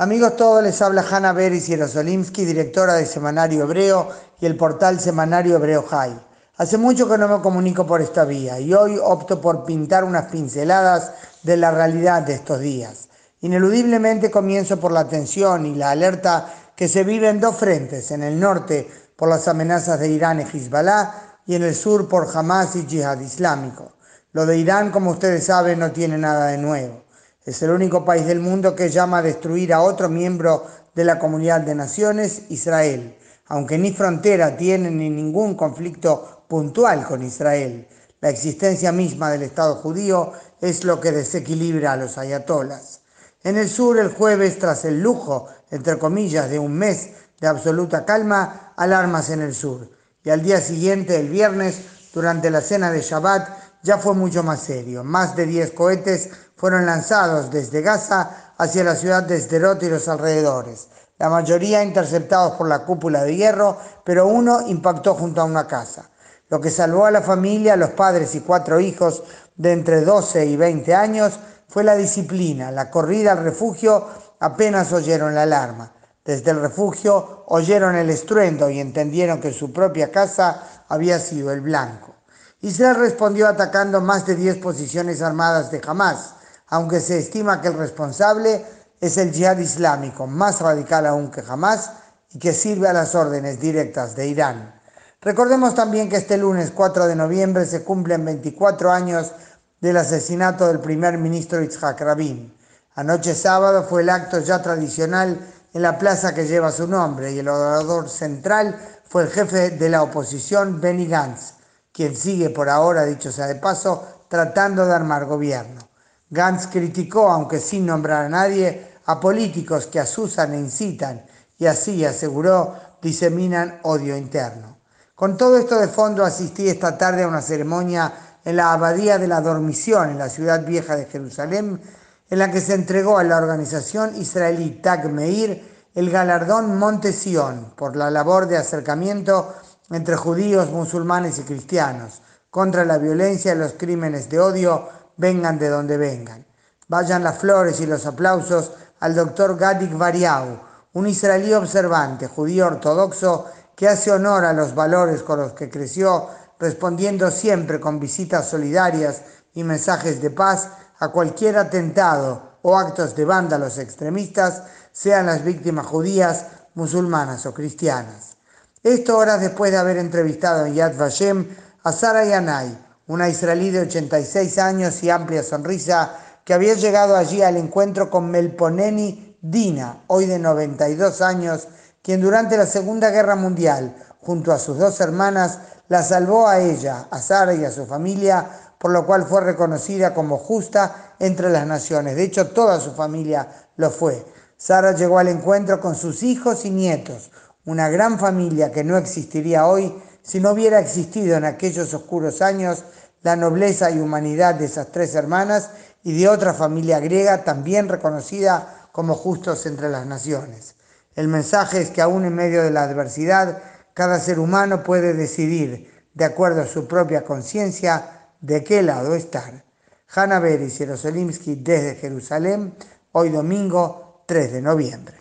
Amigos todos, les habla Hanna Beris Yerosolimsky, directora de Semanario Hebreo y el portal Semanario Hebreo High. Hace mucho que no me comunico por esta vía y hoy opto por pintar unas pinceladas de la realidad de estos días. Ineludiblemente comienzo por la tensión y la alerta que se vive en dos frentes, en el norte por las amenazas de Irán y Hezbollah y en el sur por Hamas y Jihad Islámico. Lo de Irán, como ustedes saben, no tiene nada de nuevo. Es el único país del mundo que llama a destruir a otro miembro de la comunidad de naciones, Israel, aunque ni frontera tiene ni ningún conflicto puntual con Israel. La existencia misma del Estado judío es lo que desequilibra a los ayatolas. En el sur, el jueves, tras el lujo, entre comillas, de un mes de absoluta calma, alarmas en el sur. Y al día siguiente, el viernes, durante la cena de Shabbat, ya fue mucho más serio. Más de 10 cohetes fueron lanzados desde Gaza hacia la ciudad de Sderot y los alrededores, la mayoría interceptados por la cúpula de hierro, pero uno impactó junto a una casa. Lo que salvó a la familia, los padres y cuatro hijos de entre 12 y 20 años fue la disciplina, la corrida al refugio apenas oyeron la alarma. Desde el refugio oyeron el estruendo y entendieron que su propia casa había sido el blanco. Israel respondió atacando más de 10 posiciones armadas de Hamas, aunque se estima que el responsable es el yihad islámico, más radical aún que jamás, y que sirve a las órdenes directas de Irán. Recordemos también que este lunes 4 de noviembre se cumplen 24 años del asesinato del primer ministro Itzhak Rabin. Anoche sábado fue el acto ya tradicional en la plaza que lleva su nombre y el orador central fue el jefe de la oposición Benny Gantz, quien sigue por ahora, dicho sea de paso, tratando de armar gobierno. Gantz criticó, aunque sin nombrar a nadie, a políticos que asusan e incitan y así, aseguró, diseminan odio interno. Con todo esto de fondo asistí esta tarde a una ceremonia en la Abadía de la Dormición, en la ciudad vieja de Jerusalén, en la que se entregó a la organización israelí Tag Meir el galardón Monte Sion por la labor de acercamiento entre judíos, musulmanes y cristianos, contra la violencia y los crímenes de odio vengan de donde vengan. Vayan las flores y los aplausos al doctor Gadik Variau, un israelí observante, judío ortodoxo, que hace honor a los valores con los que creció, respondiendo siempre con visitas solidarias y mensajes de paz a cualquier atentado o actos de vándalos extremistas, sean las víctimas judías, musulmanas o cristianas. Esto horas después de haber entrevistado en Yad Vashem a Sara Yanai, una israelí de 86 años y amplia sonrisa que había llegado allí al encuentro con Melponeni Dina, hoy de 92 años, quien durante la Segunda Guerra Mundial, junto a sus dos hermanas, la salvó a ella, a Sara y a su familia, por lo cual fue reconocida como justa entre las naciones. De hecho, toda su familia lo fue. Sara llegó al encuentro con sus hijos y nietos, una gran familia que no existiría hoy si no hubiera existido en aquellos oscuros años la nobleza y humanidad de esas tres hermanas y de otra familia griega también reconocida como justos entre las naciones. El mensaje es que aún en medio de la adversidad, cada ser humano puede decidir, de acuerdo a su propia conciencia, de qué lado estar. Hanna Beris Jerosolimsky desde Jerusalén, hoy domingo 3 de noviembre.